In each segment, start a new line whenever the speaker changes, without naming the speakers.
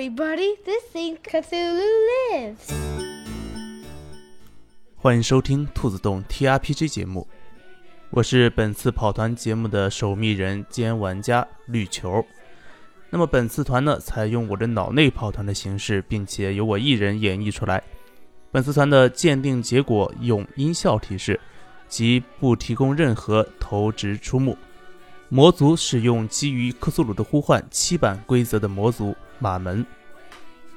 everybody, this thing Cthulhu lives.
欢迎收听兔子洞 TRPG 节目，我是本次跑团节目的守密人兼玩家绿球。那么本次团呢，采用我的脑内跑团的形式，并且由我一人演绎出来。本次团的鉴定结果用音效提示，即不提供任何投掷出目。魔族使用基于克苏鲁的呼唤七版规则的魔族马门。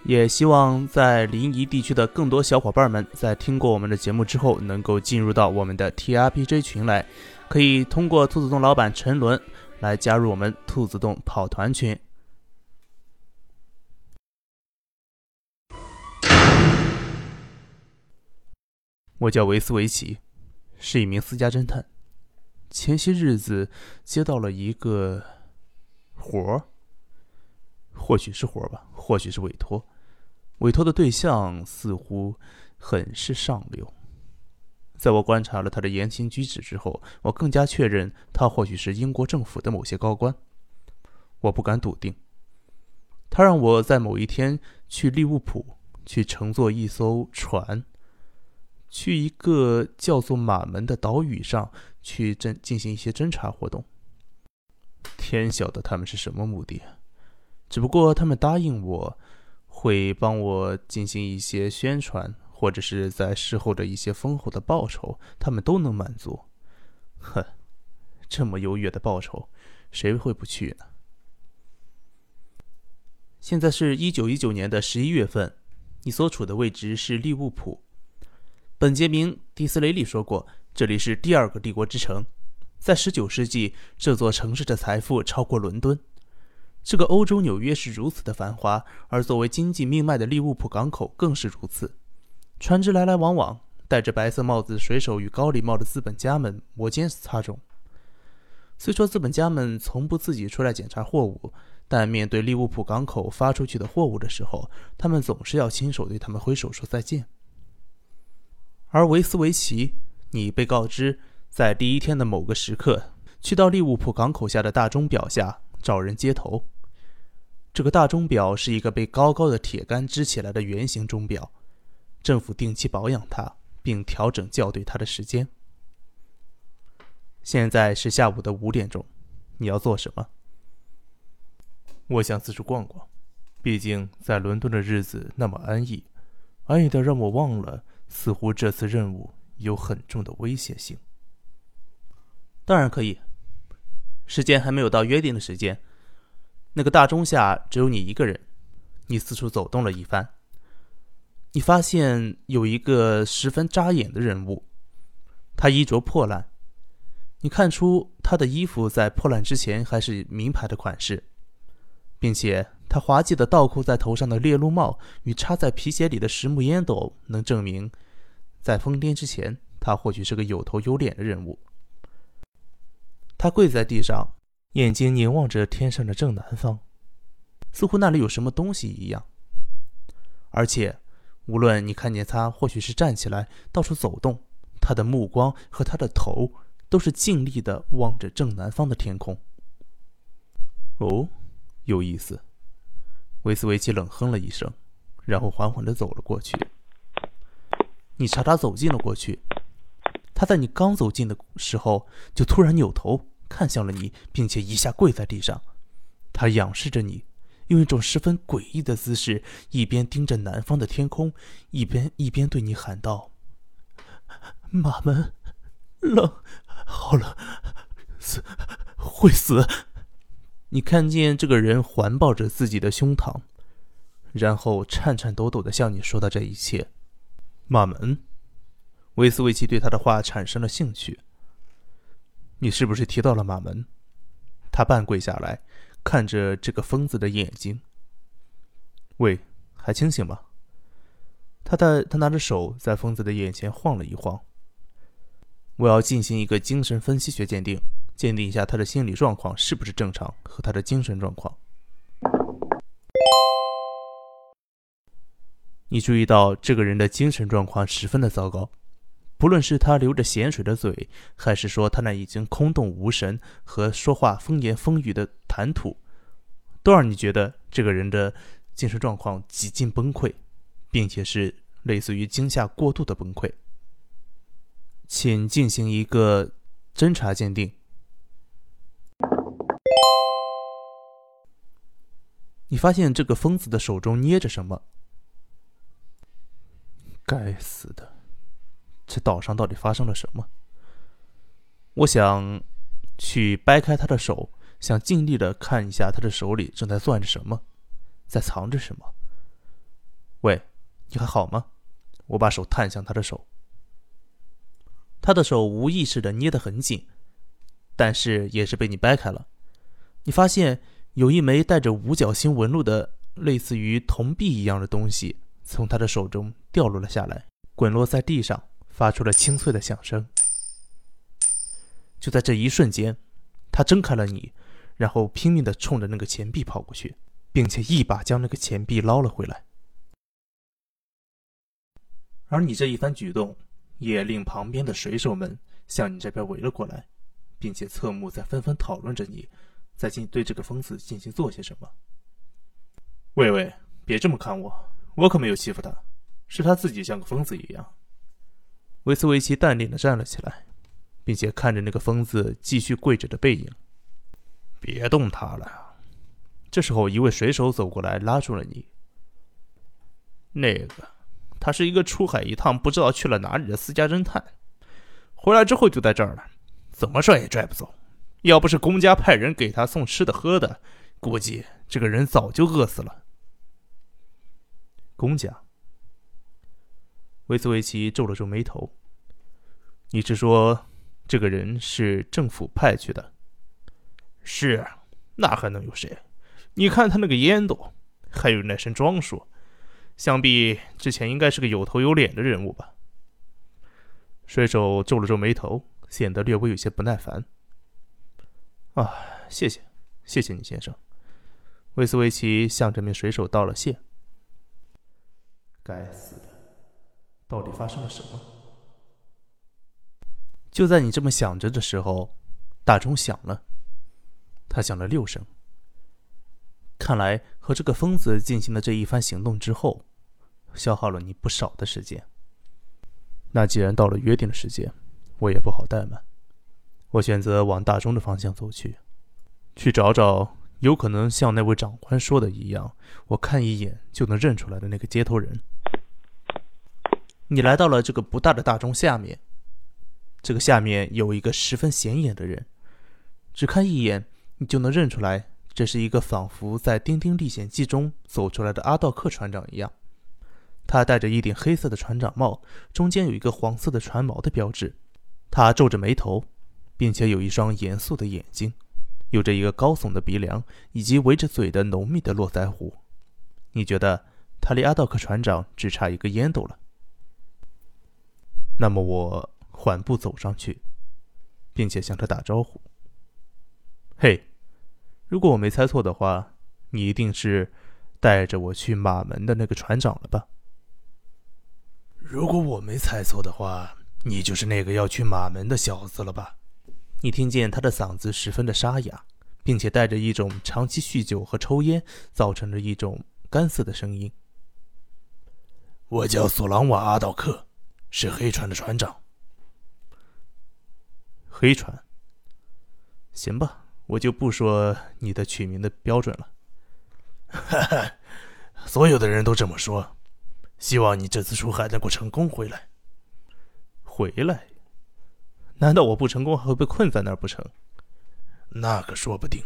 也希望在临沂地区的更多小伙伴们，在听过我们的节目之后，能够进入到我们的 TRPG 群来，可以通过兔子洞老板陈伦来加入我们兔子洞跑团群。我叫维斯维奇，是一名私家侦探。前些日子接到了一个活儿，或许是活吧，或许是委托。委托的对象似乎很是上流。在我观察了他的言行举止之后，我更加确认他或许是英国政府的某些高官。我不敢笃定。他让我在某一天去利物浦，去乘坐一艘船，去一个叫做马门的岛屿上去侦进行一些侦查活动。天晓得他们是什么目的，只不过他们答应我。会帮我进行一些宣传，或者是在事后的一些丰厚的报酬，他们都能满足。哼，这么优越的报酬，谁会不去呢？现在是一九一九年的十一月份，你所处的位置是利物浦。本杰明·迪斯雷利说过，这里是第二个帝国之城，在十九世纪，这座城市的财富超过伦敦。这个欧洲纽约是如此的繁华，而作为经济命脉的利物浦港口更是如此。船只来来往往，戴着白色帽子水手与高礼帽的资本家们摩肩擦踵。虽说资本家们从不自己出来检查货物，但面对利物浦港口发出去的货物的时候，他们总是要亲手对他们挥手说再见。而维斯维奇，你被告知在第一天的某个时刻，去到利物浦港口下的大钟表下找人接头。这个大钟表是一个被高高的铁杆支起来的圆形钟表，政府定期保养它，并调整校对它的时间。现在是下午的五点钟，你要做什么？我想四处逛逛，毕竟在伦敦的日子那么安逸，安逸的让我忘了，似乎这次任务有很重的危险性。当然可以，时间还没有到约定的时间。那个大钟下只有你一个人，你四处走动了一番，你发现有一个十分扎眼的人物，他衣着破烂，你看出他的衣服在破烂之前还是名牌的款式，并且他滑稽的倒扣在头上的猎鹿帽与插在皮鞋里的实木烟斗，能证明，在疯癫之前，他或许是个有头有脸的人物。他跪在地上。眼睛凝望着天上的正南方，似乎那里有什么东西一样。而且，无论你看见他或许是站起来到处走动，他的目光和他的头都是尽力的望着正南方的天空。哦，有意思。维斯维奇冷哼了一声，然后缓缓的走了过去。你朝他走近了过去，他在你刚走近的时候就突然扭头。看向了你，并且一下跪在地上。他仰视着你，用一种十分诡异的姿势，一边盯着南方的天空，一边一边对你喊道：“马门，冷，好冷，死，会死。”你看见这个人环抱着自己的胸膛，然后颤颤抖抖的向你说道：“这一切。”马门，维斯维奇对他的话产生了兴趣。你是不是提到了马门？他半跪下来，看着这个疯子的眼睛。喂，还清醒吗？他的他拿着手在疯子的眼前晃了一晃。我要进行一个精神分析学鉴定，鉴定一下他的心理状况是不是正常和他的精神状况。你注意到这个人的精神状况十分的糟糕。不论是他流着咸水的嘴，还是说他那已经空洞无神和说话风言风语的谈吐，都让你觉得这个人的精神状况几近崩溃，并且是类似于惊吓过度的崩溃。请进行一个侦查鉴定。你发现这个疯子的手中捏着什么？该死的，这岛上到底发生了什么？我想去掰开他的手，想尽力的看一下他的手里正在攥着什么，在藏着什么。喂，你还好吗？我把手探向他的手。他的手无意识的捏得很紧，但是也是被你掰开了。你发现有一枚带着五角星纹路的类似于铜币一样的东西从他的手中掉落了下来，滚落在地上，发出了清脆的响声。就在这一瞬间，他睁开了你，然后拼命的冲着那个钱币跑过去，并且一把将那个钱币捞了回来。而你这一番举动。也令旁边的水手们向你这边围了过来，并且侧目在纷纷讨论着你在进对这个疯子进行做些什么。喂喂，别这么看我，我可没有欺负他，是他自己像个疯子一样。维斯维奇淡定的站了起来，并且看着那个疯子继续跪着的背影。别动他了。这时候，一位水手走过来拉住了你。那个。他是一个出海一趟不知道去了哪里的私家侦探，回来之后就在这儿了，怎么拽也拽不走。要不是公家派人给他送吃的喝的，估计这个人早就饿死了。公家？维斯维奇皱了皱眉头。你是说，这个人是政府派去的？是，那还能有谁？你看他那个烟斗，还有那身装束。想必之前应该是个有头有脸的人物吧？水手皱了皱眉头，显得略微有些不耐烦。啊，谢谢，谢谢你，先生。威斯维奇向这名水手道了谢。该死，到底发生了什么？就在你这么想着的时候，大钟响了，他响了六声。看来和这个疯子进行了这一番行动之后，消耗了你不少的时间。那既然到了约定的时间，我也不好怠慢。我选择往大钟的方向走去，去找找有可能像那位长官说的一样，我看一眼就能认出来的那个接头人。你来到了这个不大的大钟下面，这个下面有一个十分显眼的人，只看一眼你就能认出来。这是一个仿佛在《丁丁历险记》中走出来的阿道克船长一样，他戴着一顶黑色的船长帽，中间有一个黄色的船锚的标志。他皱着眉头，并且有一双严肃的眼睛，有着一个高耸的鼻梁以及围着嘴的浓密的络腮胡。你觉得他离阿道克船长只差一个烟斗了？那么我缓步走上去，并且向他打招呼：“嘿。”如果我没猜错的话，你一定是带着我去马门的那个船长了吧？如果我没猜错的话，你就是那个要去马门的小子了吧？你听见他的嗓子十分的沙哑，并且带着一种长期酗酒和抽烟造成的一种干涩的声音。我叫索朗瓦阿道克，是黑船的船长。黑船，行吧。我就不说你的取名的标准了。哈哈，所有的人都这么说。希望你这次出海能够成功回来。回来？难道我不成功还会被困在那儿不成？那可说不定。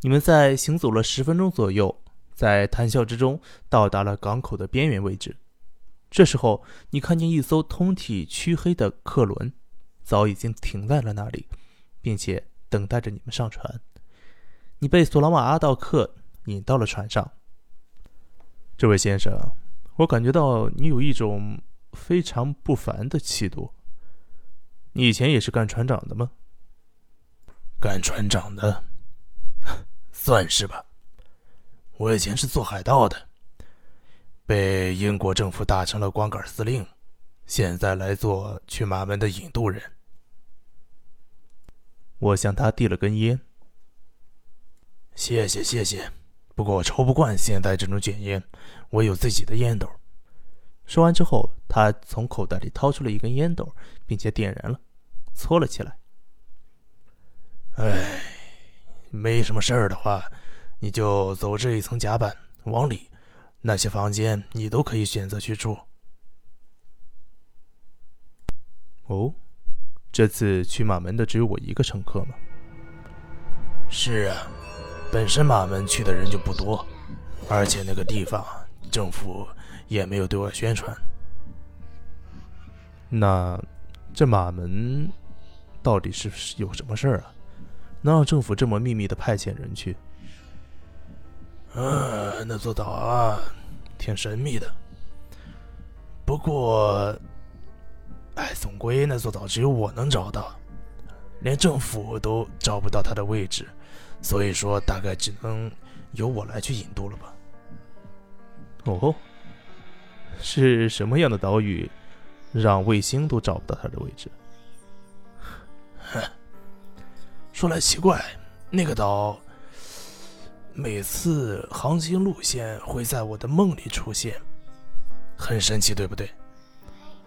你们在行走了十分钟左右，在谈笑之中到达了港口的边缘位置。这时候，你看见一艘通体黢黑的客轮，早已经停在了那里，并且。等待着你们上船，你被索朗瓦阿道克引到了船上。这位先生，我感觉到你有一种非常不凡的气度。你以前也是干船长的吗？干船长的，算是吧。我以前是做海盗的，被英国政府打成了光杆司令，现在来做去马门的引渡人。我向他递了根烟。谢谢，谢谢，
不过我抽不惯现在这种卷烟，我有自己的烟斗。
说完之后，他从口袋里掏出了一根烟斗，并且点燃了，搓了起来。
哎，没什么事儿的话，你就走这一层甲板往里，那些房间你都可以选择去住。
哦，这次去马门的只有我一个乘客吗？
是啊，本身马门去的人就不多，而且那个地方政府也没有对外宣传。
那这马门到底是有什么事儿啊？能让政府这么秘密的派遣人去？
嗯，那座岛啊，挺神秘的。不过，哎，总归那座岛只有我能找到，连政府都找不到它的位置，所以说大概只能由我来去引渡了吧。
哦，是什么样的岛屿，让卫星都找不到它的位置？
哼。说来奇怪，那个岛每次航行路线会在我的梦里出现，很神奇，对不对？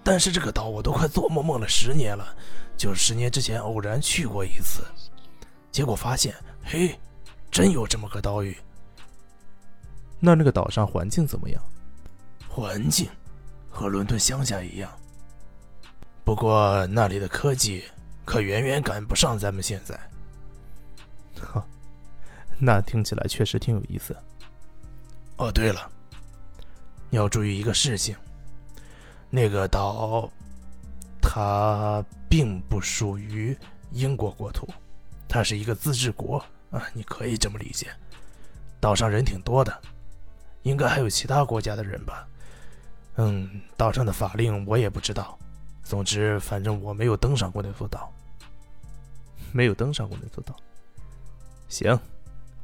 但是这个岛我都快做梦梦了十年了，就十年之前偶然去过一次，结果发现，嘿，真有这么个岛屿。
那那个岛上环境怎么样？
环境和伦敦乡下一样，不过那里的科技可远远赶不上咱们现在。
哈，那听起来确实挺有意思。
哦，对了，你要注意一个事情，那个岛，它并不属于英国国土，它是一个自治国啊，你可以这么理解。岛上人挺多的，应该还有其他国家的人吧？嗯，岛上的法令我也不知道。总之，反正我没有登上过那座岛，
没有登上过那座岛。行，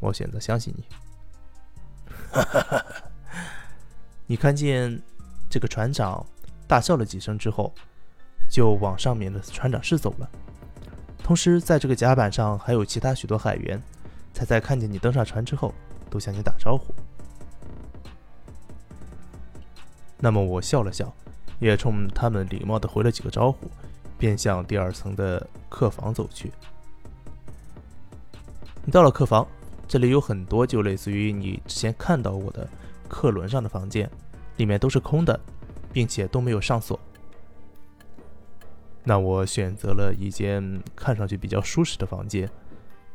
我选择相信你。你看见这个船长大笑了几声之后，就往上面的船长室走了。同时，在这个甲板上还有其他许多海员，才在看见你登上船之后，都向你打招呼。那么我笑了笑，也冲他们礼貌的回了几个招呼，便向第二层的客房走去。你到了客房，这里有很多就类似于你之前看到过的客轮上的房间，里面都是空的，并且都没有上锁。那我选择了一间看上去比较舒适的房间，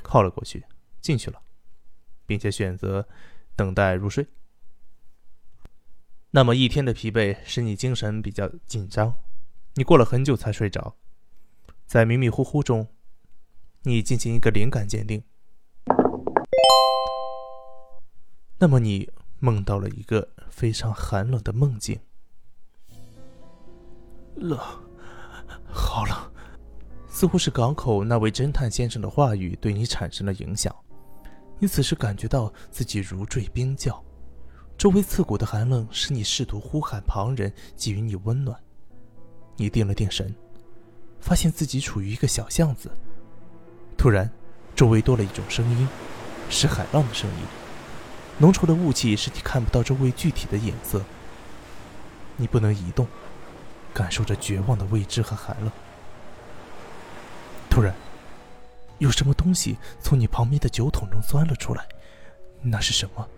靠了过去，进去了，并且选择等待入睡。那么一天的疲惫使你精神比较紧张，你过了很久才睡着，在迷迷糊糊中，你进行一个灵感鉴定。那么你梦到了一个非常寒冷的梦境，
冷，好冷，
似乎是港口那位侦探先生的话语对你产生了影响。你此时感觉到自己如坠冰窖，周围刺骨的寒冷使你试图呼喊旁人给予你温暖。你定了定神，发现自己处于一个小巷子。突然，周围多了一种声音，是海浪的声音。浓稠的雾气使你看不到周围具体的颜色。你不能移动，感受着绝望的未知和寒冷。突然，有什么东西从你旁边的酒桶中钻了出来。那是什么？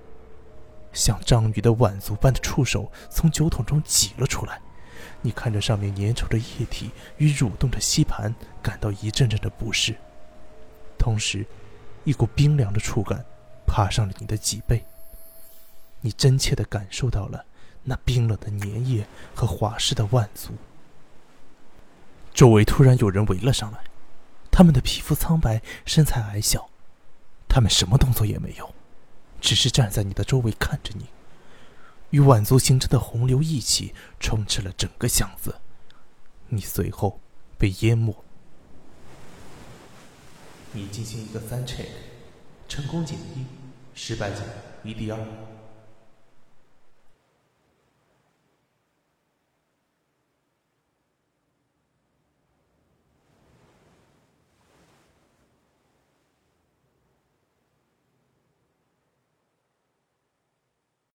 像章鱼的碗足般的触手从酒桶中挤了出来。你看着上面粘稠的液体与蠕动的吸盘，感到一阵阵的不适。同时，一股冰凉的触感爬上了你的脊背。你真切地感受到了那冰冷的粘液和滑湿的腕足。周围突然有人围了上来，他们的皮肤苍白，身材矮小，他们什么动作也没有，只是站在你的周围看着你。与腕足形成的洪流一起充斥了整个巷子，你随后被淹没。你进行一个三 check，成功减一，失败者一第二。